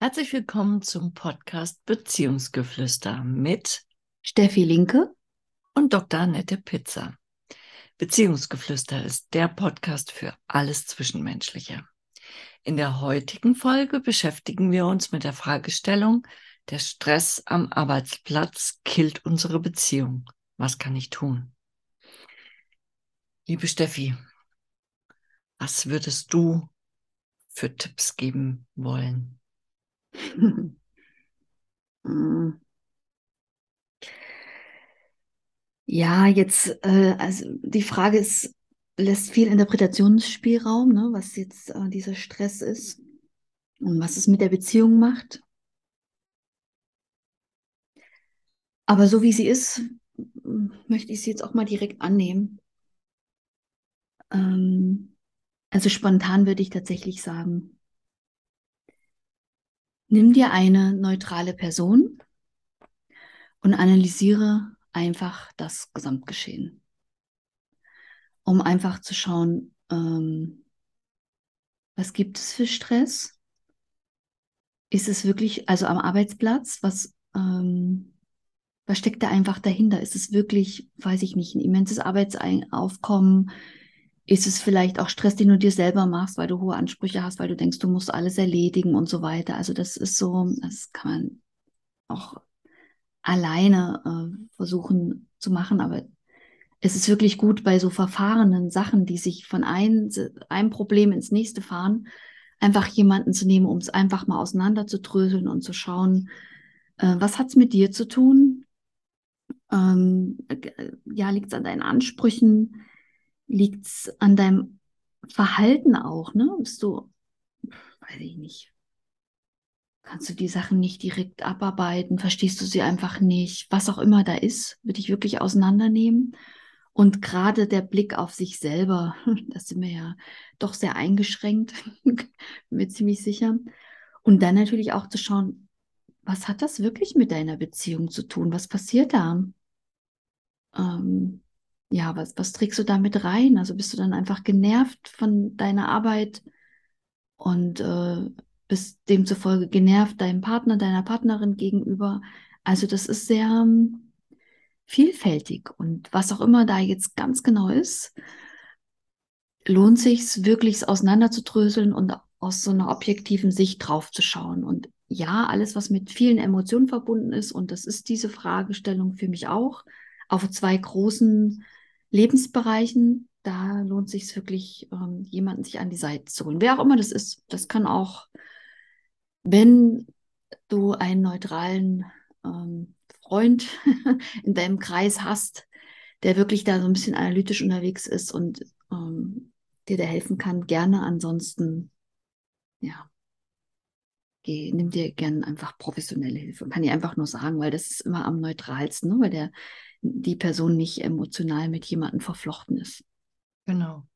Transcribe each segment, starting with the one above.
Herzlich willkommen zum Podcast Beziehungsgeflüster mit Steffi Linke und Dr. Annette Pizza. Beziehungsgeflüster ist der Podcast für alles Zwischenmenschliche. In der heutigen Folge beschäftigen wir uns mit der Fragestellung, der Stress am Arbeitsplatz killt unsere Beziehung. Was kann ich tun? Liebe Steffi, was würdest du für Tipps geben wollen? Ja, jetzt, äh, also die Frage ist, lässt viel Interpretationsspielraum, ne, was jetzt äh, dieser Stress ist und was es mit der Beziehung macht. Aber so wie sie ist, möchte ich sie jetzt auch mal direkt annehmen. Ähm, also spontan würde ich tatsächlich sagen, Nimm dir eine neutrale Person und analysiere einfach das Gesamtgeschehen, um einfach zu schauen, ähm, was gibt es für Stress? Ist es wirklich, also am Arbeitsplatz, was, ähm, was steckt da einfach dahinter? Ist es wirklich, weiß ich nicht, ein immenses Arbeitsaufkommen? Ist es vielleicht auch Stress, den du dir selber machst, weil du hohe Ansprüche hast, weil du denkst, du musst alles erledigen und so weiter. Also das ist so, das kann man auch alleine äh, versuchen zu machen, aber es ist wirklich gut bei so verfahrenen Sachen, die sich von ein, einem Problem ins nächste fahren, einfach jemanden zu nehmen, um es einfach mal auseinanderzudröseln und zu schauen, äh, was hat es mit dir zu tun? Ähm, äh, ja, liegt es an deinen Ansprüchen? Liegt es an deinem Verhalten auch, ne? Bist du, weiß ich nicht, kannst du die Sachen nicht direkt abarbeiten, verstehst du sie einfach nicht, was auch immer da ist, würde ich wirklich auseinandernehmen. Und gerade der Blick auf sich selber, da sind wir ja doch sehr eingeschränkt, bin mir ziemlich sicher. Und dann natürlich auch zu schauen, was hat das wirklich mit deiner Beziehung zu tun? Was passiert da? Ähm, ja, was, was trägst du da mit rein? Also bist du dann einfach genervt von deiner Arbeit und äh, bist demzufolge genervt deinem Partner, deiner Partnerin gegenüber. Also das ist sehr ähm, vielfältig und was auch immer da jetzt ganz genau ist, lohnt sich wirklich auseinanderzudröseln und aus so einer objektiven Sicht drauf zu schauen. Und ja, alles, was mit vielen Emotionen verbunden ist, und das ist diese Fragestellung für mich auch, auf zwei großen Lebensbereichen, da lohnt sich wirklich, ähm, jemanden sich an die Seite zu holen. Wer auch immer das ist, das kann auch, wenn du einen neutralen ähm, Freund in deinem Kreis hast, der wirklich da so ein bisschen analytisch unterwegs ist und ähm, dir da helfen kann, gerne. Ansonsten, ja, geh, nimm dir gerne einfach professionelle Hilfe. Kann ich einfach nur sagen, weil das ist immer am neutralsten, ne? weil der die Person nicht emotional mit jemandem verflochten ist. Genau.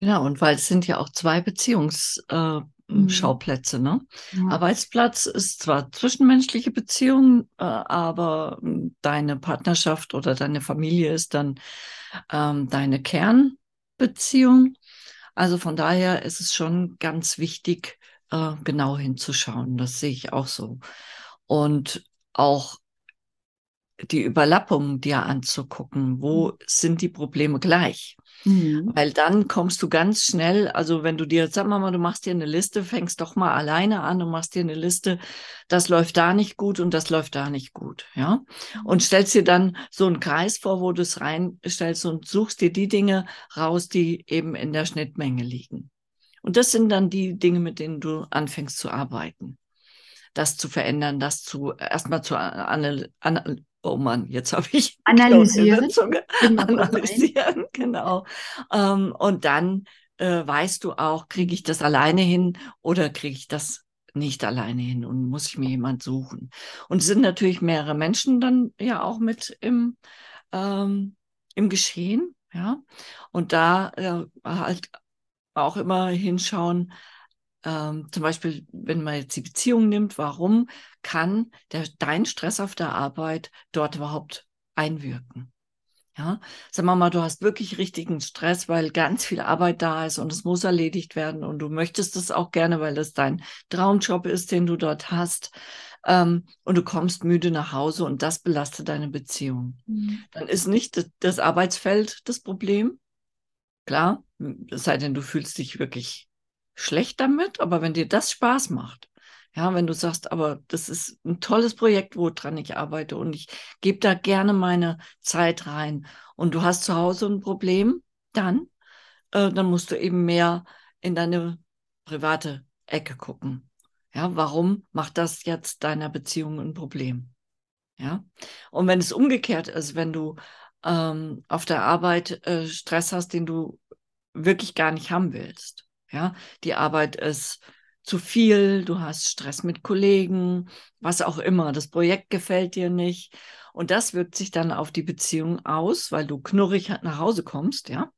Genau, und weil es sind ja auch zwei Beziehungsschauplätze, äh, mhm. ne? Ja. Arbeitsplatz ist zwar zwischenmenschliche Beziehung, äh, aber deine Partnerschaft oder deine Familie ist dann ähm, deine Kernbeziehung. Also von daher ist es schon ganz wichtig, äh, genau hinzuschauen. Das sehe ich auch so. Und auch die Überlappung dir anzugucken. Wo mhm. sind die Probleme gleich? Mhm. Weil dann kommst du ganz schnell, also wenn du dir, sag mal, du machst dir eine Liste, fängst doch mal alleine an und machst dir eine Liste, das läuft da nicht gut und das läuft da nicht gut, ja. Und mhm. stellst dir dann so einen Kreis vor, wo du es reinstellst und suchst dir die Dinge raus, die eben in der Schnittmenge liegen. Und das sind dann die Dinge, mit denen du anfängst zu arbeiten das zu verändern, das zu erstmal zu anal, anal, oh Mann, jetzt habe ich analysieren. analysieren, genau. Ähm, und dann äh, weißt du auch, kriege ich das alleine hin oder kriege ich das nicht alleine hin und muss ich mir jemand suchen. Und es sind natürlich mehrere Menschen dann ja auch mit im, ähm, im Geschehen, ja. Und da äh, halt auch immer hinschauen, ähm, zum Beispiel, wenn man jetzt die Beziehung nimmt, warum kann der, dein Stress auf der Arbeit dort überhaupt einwirken? Ja, sagen wir mal, du hast wirklich richtigen Stress, weil ganz viel Arbeit da ist und es muss erledigt werden und du möchtest es auch gerne, weil das dein Traumjob ist, den du dort hast. Ähm, und du kommst müde nach Hause und das belastet deine Beziehung. Mhm. Dann ist nicht das, das Arbeitsfeld das Problem. Klar, es sei denn, du fühlst dich wirklich schlecht damit, aber wenn dir das Spaß macht, ja, wenn du sagst, aber das ist ein tolles Projekt, woran ich arbeite und ich gebe da gerne meine Zeit rein und du hast zu Hause ein Problem, dann, äh, dann musst du eben mehr in deine private Ecke gucken. Ja, warum macht das jetzt deiner Beziehung ein Problem? Ja, und wenn es umgekehrt ist, wenn du ähm, auf der Arbeit äh, Stress hast, den du wirklich gar nicht haben willst, ja, die Arbeit ist zu viel, du hast Stress mit Kollegen, was auch immer, das Projekt gefällt dir nicht. Und das wirkt sich dann auf die Beziehung aus, weil du knurrig nach Hause kommst, ja.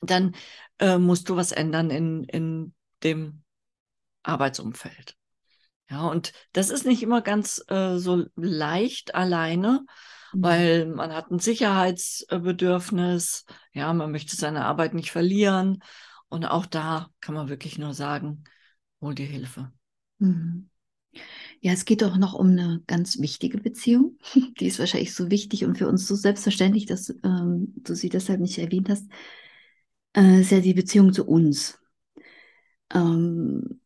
Dann äh, musst du was ändern in, in dem Arbeitsumfeld. Ja, und das ist nicht immer ganz äh, so leicht alleine, mhm. weil man hat ein Sicherheitsbedürfnis, ja, man möchte seine Arbeit nicht verlieren. Und auch da kann man wirklich nur sagen, hol dir Hilfe. Mhm. Ja, es geht doch noch um eine ganz wichtige Beziehung. Die ist wahrscheinlich so wichtig und für uns so selbstverständlich, dass ähm, du sie deshalb nicht erwähnt hast. Äh, ist ja die Beziehung zu uns. Ähm,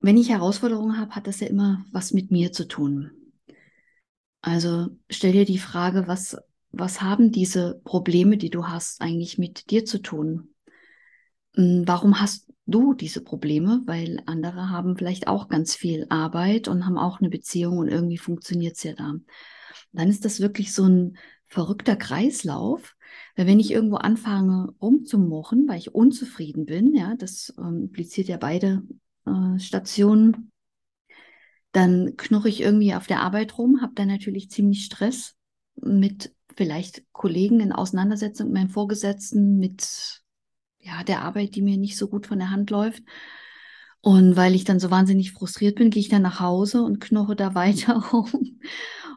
wenn ich Herausforderungen habe, hat das ja immer was mit mir zu tun. Also stell dir die Frage, was, was haben diese Probleme, die du hast, eigentlich mit dir zu tun? Hm, warum hast du diese Probleme? Weil andere haben vielleicht auch ganz viel Arbeit und haben auch eine Beziehung und irgendwie funktioniert es ja da. Dann ist das wirklich so ein verrückter Kreislauf, weil wenn ich irgendwo anfange rumzumochen, weil ich unzufrieden bin, ja, das ähm, impliziert ja beide äh, Stationen, dann knurre ich irgendwie auf der Arbeit rum, habe dann natürlich ziemlich Stress mit vielleicht Kollegen in Auseinandersetzung mit meinen Vorgesetzten, mit ja, der Arbeit, die mir nicht so gut von der Hand läuft. Und weil ich dann so wahnsinnig frustriert bin, gehe ich dann nach Hause und knurre da weiter rum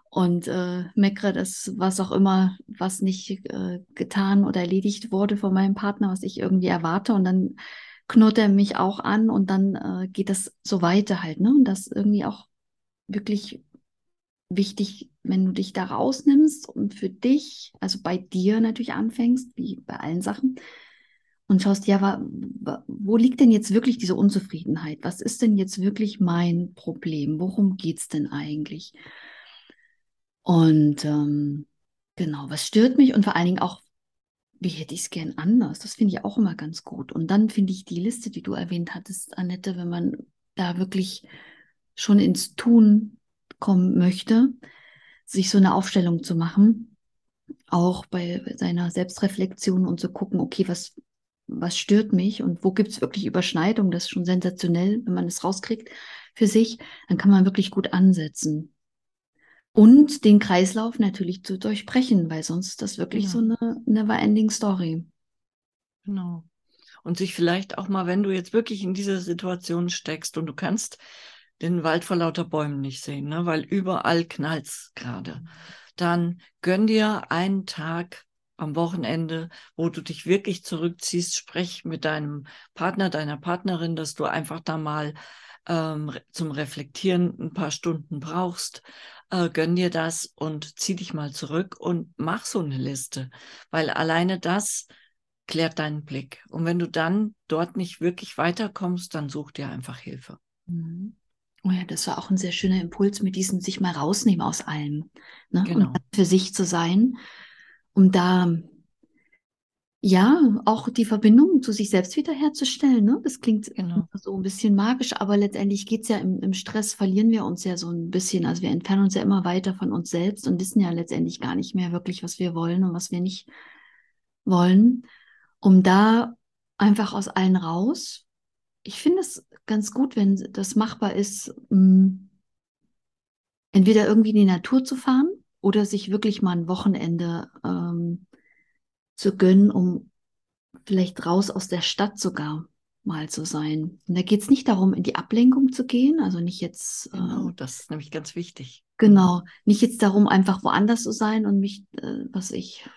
und äh, meckere das, was auch immer, was nicht äh, getan oder erledigt wurde von meinem Partner, was ich irgendwie erwarte. Und dann knurrt er mich auch an und dann äh, geht das so weiter halt. Ne? Und das ist irgendwie auch wirklich wichtig, wenn du dich da rausnimmst und für dich, also bei dir natürlich anfängst, wie bei allen Sachen, und schaust, ja, wo liegt denn jetzt wirklich diese Unzufriedenheit? Was ist denn jetzt wirklich mein Problem? Worum geht es denn eigentlich? Und ähm, genau, was stört mich und vor allen Dingen auch, wie hätte ich es gern anders? Das finde ich auch immer ganz gut. Und dann finde ich die Liste, die du erwähnt hattest, Annette, wenn man da wirklich schon ins Tun kommen möchte, sich so eine Aufstellung zu machen, auch bei seiner Selbstreflexion und zu gucken, okay, was, was stört mich und wo gibt es wirklich Überschneidungen, das ist schon sensationell, wenn man es rauskriegt für sich, dann kann man wirklich gut ansetzen. Und den Kreislauf natürlich zu durchbrechen, weil sonst ist das wirklich genau. so eine never-ending Story. Genau. Und sich vielleicht auch mal, wenn du jetzt wirklich in dieser Situation steckst und du kannst den Wald vor lauter Bäumen nicht sehen, ne? weil überall knallt es gerade, dann gönn dir einen Tag am Wochenende, wo du dich wirklich zurückziehst, sprech mit deinem Partner, deiner Partnerin, dass du einfach da mal ähm, zum Reflektieren ein paar Stunden brauchst. Äh, gönn dir das und zieh dich mal zurück und mach so eine Liste, weil alleine das klärt deinen Blick. Und wenn du dann dort nicht wirklich weiterkommst, dann such dir einfach Hilfe. Mhm. Oh ja, das war auch ein sehr schöner Impuls mit diesem sich mal rausnehmen aus allem. Ne? Genau. Und für sich zu sein um da ja auch die Verbindung zu sich selbst wiederherzustellen. Ne? Das klingt genau. so ein bisschen magisch, aber letztendlich geht es ja im, im, Stress, verlieren wir uns ja so ein bisschen. Also wir entfernen uns ja immer weiter von uns selbst und wissen ja letztendlich gar nicht mehr wirklich, was wir wollen und was wir nicht wollen. Um da einfach aus allen raus. Ich finde es ganz gut, wenn das machbar ist, mh, hm, entweder irgendwie in die Natur zu fahren oder sich wirklich mal ein Wochenende ähm, zu gönnen, um vielleicht raus aus der Stadt sogar mal zu sein. Und da geht es nicht darum, in die Ablenkung zu gehen, also nicht jetzt. Genau, äh, das ist nämlich ganz wichtig. Genau, nicht jetzt darum, einfach woanders zu sein und mich, äh, was ich,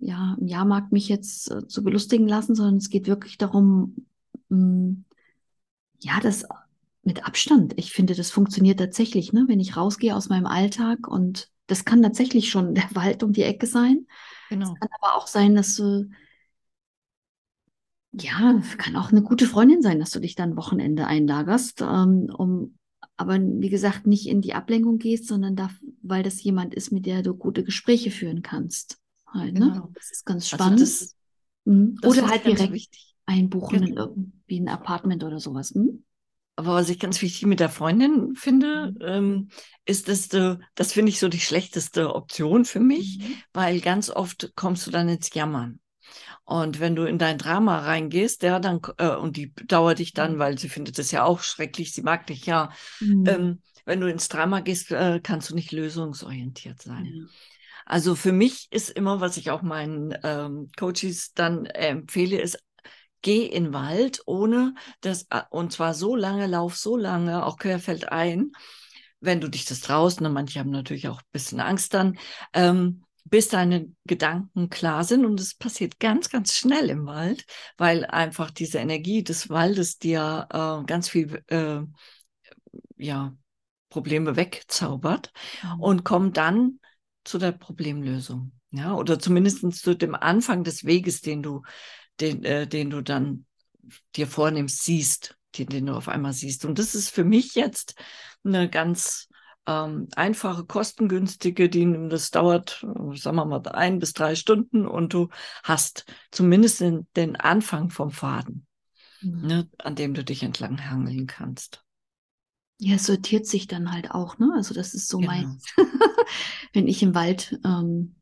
ja, im Jahrmarkt mich jetzt äh, zu belustigen lassen, sondern es geht wirklich darum, mh, mm, ja, das mit Abstand. Ich finde, das funktioniert tatsächlich, ne? Wenn ich rausgehe aus meinem Alltag und das kann tatsächlich schon der Wald um die Ecke sein. Genau. Es kann aber auch sein, dass du, ja, kann auch eine gute Freundin sein, dass du dich dann Wochenende einlagerst, ähm, um, aber wie gesagt, nicht in die Ablenkung gehst, sondern da, weil das jemand ist, mit der du gute Gespräche führen kannst. Halt, ne? genau. Das ist ganz spannend. Also das, mhm. das oder halt direkt wichtig. einbuchen genau. in irgendwie ein Apartment oder sowas. Hm? Aber was ich ganz wichtig mit der Freundin finde, mhm. ähm, ist, dass du, das finde ich so die schlechteste Option für mich, mhm. weil ganz oft kommst du dann ins Jammern. Und wenn du in dein Drama reingehst, ja, dann, äh, und die dauert dich dann, mhm. weil sie findet das ja auch schrecklich, sie mag dich ja. Mhm. Ähm, wenn du ins Drama gehst, äh, kannst du nicht lösungsorientiert sein. Also für mich ist immer, was ich auch meinen ähm, Coaches dann äh, empfehle, ist geh in den Wald ohne das, äh, und zwar so lange, lauf so lange, auch querfeldein, wenn du dich das traust, ne, manche haben natürlich auch ein bisschen Angst dann, ähm, bis deine Gedanken klar sind. Und es passiert ganz, ganz schnell im Wald, weil einfach diese Energie des Waldes dir äh, ganz viel, äh, ja, Probleme wegzaubert mhm. und komm dann zu der Problemlösung. Ja, oder zumindest zu dem Anfang des Weges, den du den, äh, den du dann dir vornimmst, siehst, den, den du auf einmal siehst. Und das ist für mich jetzt eine ganz ähm, einfache, kostengünstige, die, das dauert, sagen wir mal, ein bis drei Stunden und du hast zumindest den, den Anfang vom Faden, mhm. ne, an dem du dich entlang hangeln kannst. Ja, es sortiert sich dann halt auch, ne? Also das ist so genau. mein, wenn ich im Wald ähm,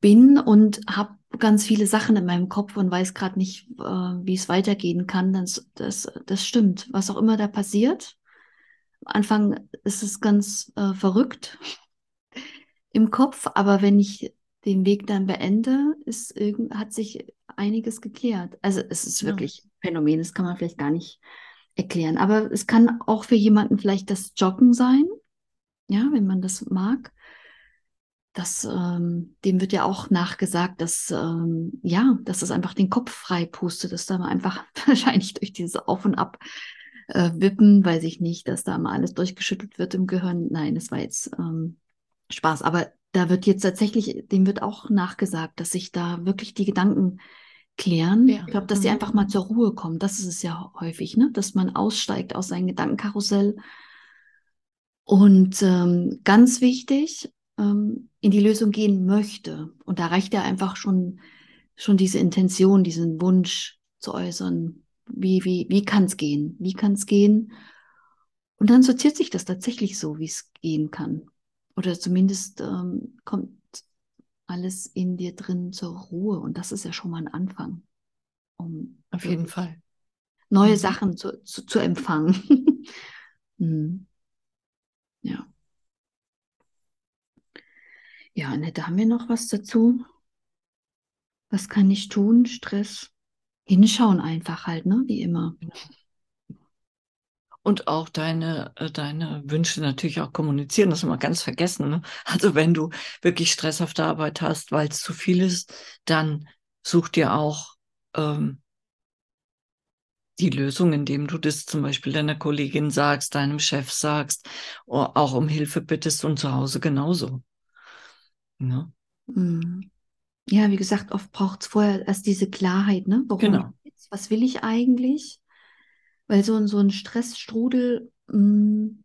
bin und habe ganz viele Sachen in meinem Kopf und weiß gerade nicht, äh, wie es weitergehen kann, das, das, das stimmt. Was auch immer da passiert. Am Anfang ist es ganz äh, verrückt im Kopf, aber wenn ich den Weg dann beende, ist irgend, hat sich einiges geklärt. Also es ist wirklich ja. Phänomen, das kann man vielleicht gar nicht erklären. Aber es kann auch für jemanden vielleicht das Joggen sein, ja, wenn man das mag das, ähm, dem wird ja auch nachgesagt, dass, ähm, ja, dass das einfach den Kopf frei pustet, dass da mal einfach wahrscheinlich durch diese Auf und Ab äh, wippen, weiß ich nicht, dass da mal alles durchgeschüttelt wird im Gehirn. Nein, das war jetzt ähm, Spaß. Aber da wird jetzt tatsächlich, dem wird auch nachgesagt, dass sich da wirklich die Gedanken klären. Ja. Ich glaube, dass sie mhm. einfach mal zur Ruhe kommen. Das ist es ja häufig, ne? dass man aussteigt aus seinem Gedankenkarussell. Und ähm, ganz wichtig, in die Lösung gehen möchte. Und da reicht ja einfach schon, schon diese Intention, diesen Wunsch zu äußern. Wie, wie, wie kann es gehen? Wie kann es gehen? Und dann sortiert sich das tatsächlich so, wie es gehen kann. Oder zumindest ähm, kommt alles in dir drin zur Ruhe. Und das ist ja schon mal ein Anfang. Um Auf jeden Fall. Neue mhm. Sachen zu, zu, zu empfangen. mhm. Ja. Ja, Annette, haben wir noch was dazu? Was kann ich tun? Stress? Hinschauen einfach halt, ne? Wie immer. Und auch deine, äh, deine Wünsche natürlich auch kommunizieren, das haben wir ganz vergessen. Ne? Also wenn du wirklich Stress auf der Arbeit hast, weil es zu viel ist, dann such dir auch ähm, die Lösung, indem du das zum Beispiel deiner Kollegin sagst, deinem Chef sagst, auch um Hilfe bittest und zu Hause genauso. Ne? Mhm. Ja, wie gesagt, oft braucht es vorher erst diese Klarheit, ne? Warum genau. Jetzt? Was will ich eigentlich? Weil so, so ein Stressstrudel, mh, mm,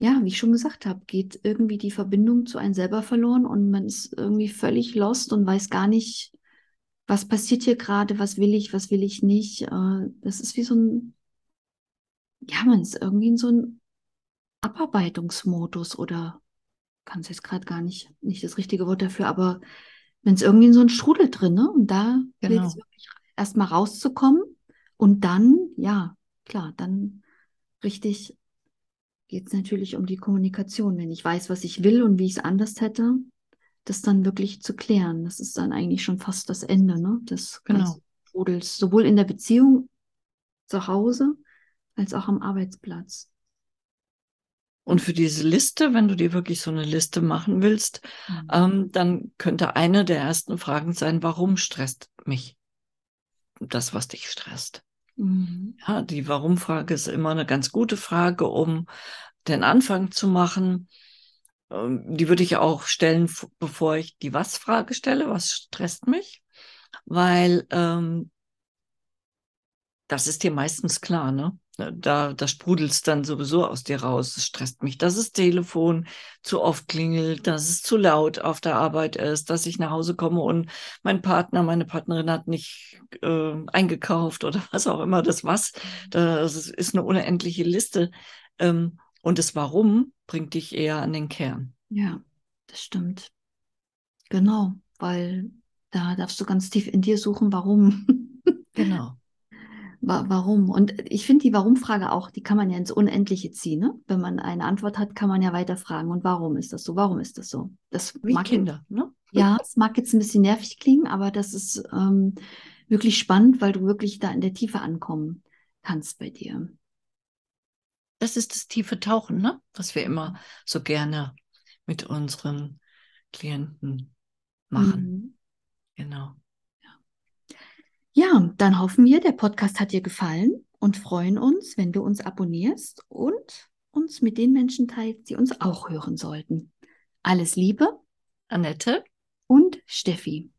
ja, wie ich schon gesagt habe, geht irgendwie die Verbindung zu einem selber verloren und man ist irgendwie völlig lost und weiß gar nicht, was passiert hier gerade, was will ich, was will ich nicht. Äh, das ist wie so ein, ja, man ist irgendwie in so einem Abarbeitungsmodus oder kann es jetzt gerade gar nicht, nicht das richtige Wort dafür, aber wenn es irgendwie in so ein Strudel drin, ne? Und da genau. gilt es wirklich erstmal rauszukommen und dann, ja, klar, dann richtig geht es natürlich um die Kommunikation. Wenn ich weiß, was ich will und wie ich es anders hätte, das dann wirklich zu klären. Das ist dann eigentlich schon fast das Ende, ne? Des genau. Strudels, sowohl in der Beziehung zu Hause als auch am Arbeitsplatz. Und für diese Liste, wenn du dir wirklich so eine Liste machen willst, Mhm. ähm, dann könnte eine der ersten Fragen sein, warum stresst mich das, was dich stresst? Mhm. Ja, die Warum-Frage ist immer eine ganz gute Frage, um den Anfang zu machen. Ähm, Die würde ich auch stellen, bevor ich die Was-Frage stelle. Was stresst mich? Weil ähm, das ist dir meistens klar, ne? Da, da sprudelt es dann sowieso aus dir raus. Es stresst mich, dass das Telefon zu oft klingelt, dass es zu laut auf der Arbeit ist, dass ich nach Hause komme und mein Partner, meine Partnerin hat nicht äh, eingekauft oder was auch immer das was. Das ist eine unendliche Liste. Ähm, und das Warum bringt dich eher an den Kern. Ja, das stimmt. Genau, weil da darfst du ganz tief in dir suchen, warum. Genau. Wa- Warum? Und ich finde die Warum-Frage auch, die kann man ja ins Unendliche ziehen. Ne? Wenn man eine Antwort hat, kann man ja weiter fragen. Und warum ist das so? Warum ist das so? Das Wie mag Kinder, ne? Ja, es mag jetzt ein bisschen nervig klingen, aber das ist ähm, wirklich spannend, weil du wirklich da in der Tiefe ankommen kannst bei dir. Das ist das tiefe Tauchen, ne? Was wir immer so gerne mit unseren Klienten machen. Mhm. Genau. Ja, dann hoffen wir, der Podcast hat dir gefallen und freuen uns, wenn du uns abonnierst und uns mit den Menschen teilst, die uns auch hören sollten. Alles Liebe Annette? und Steffi.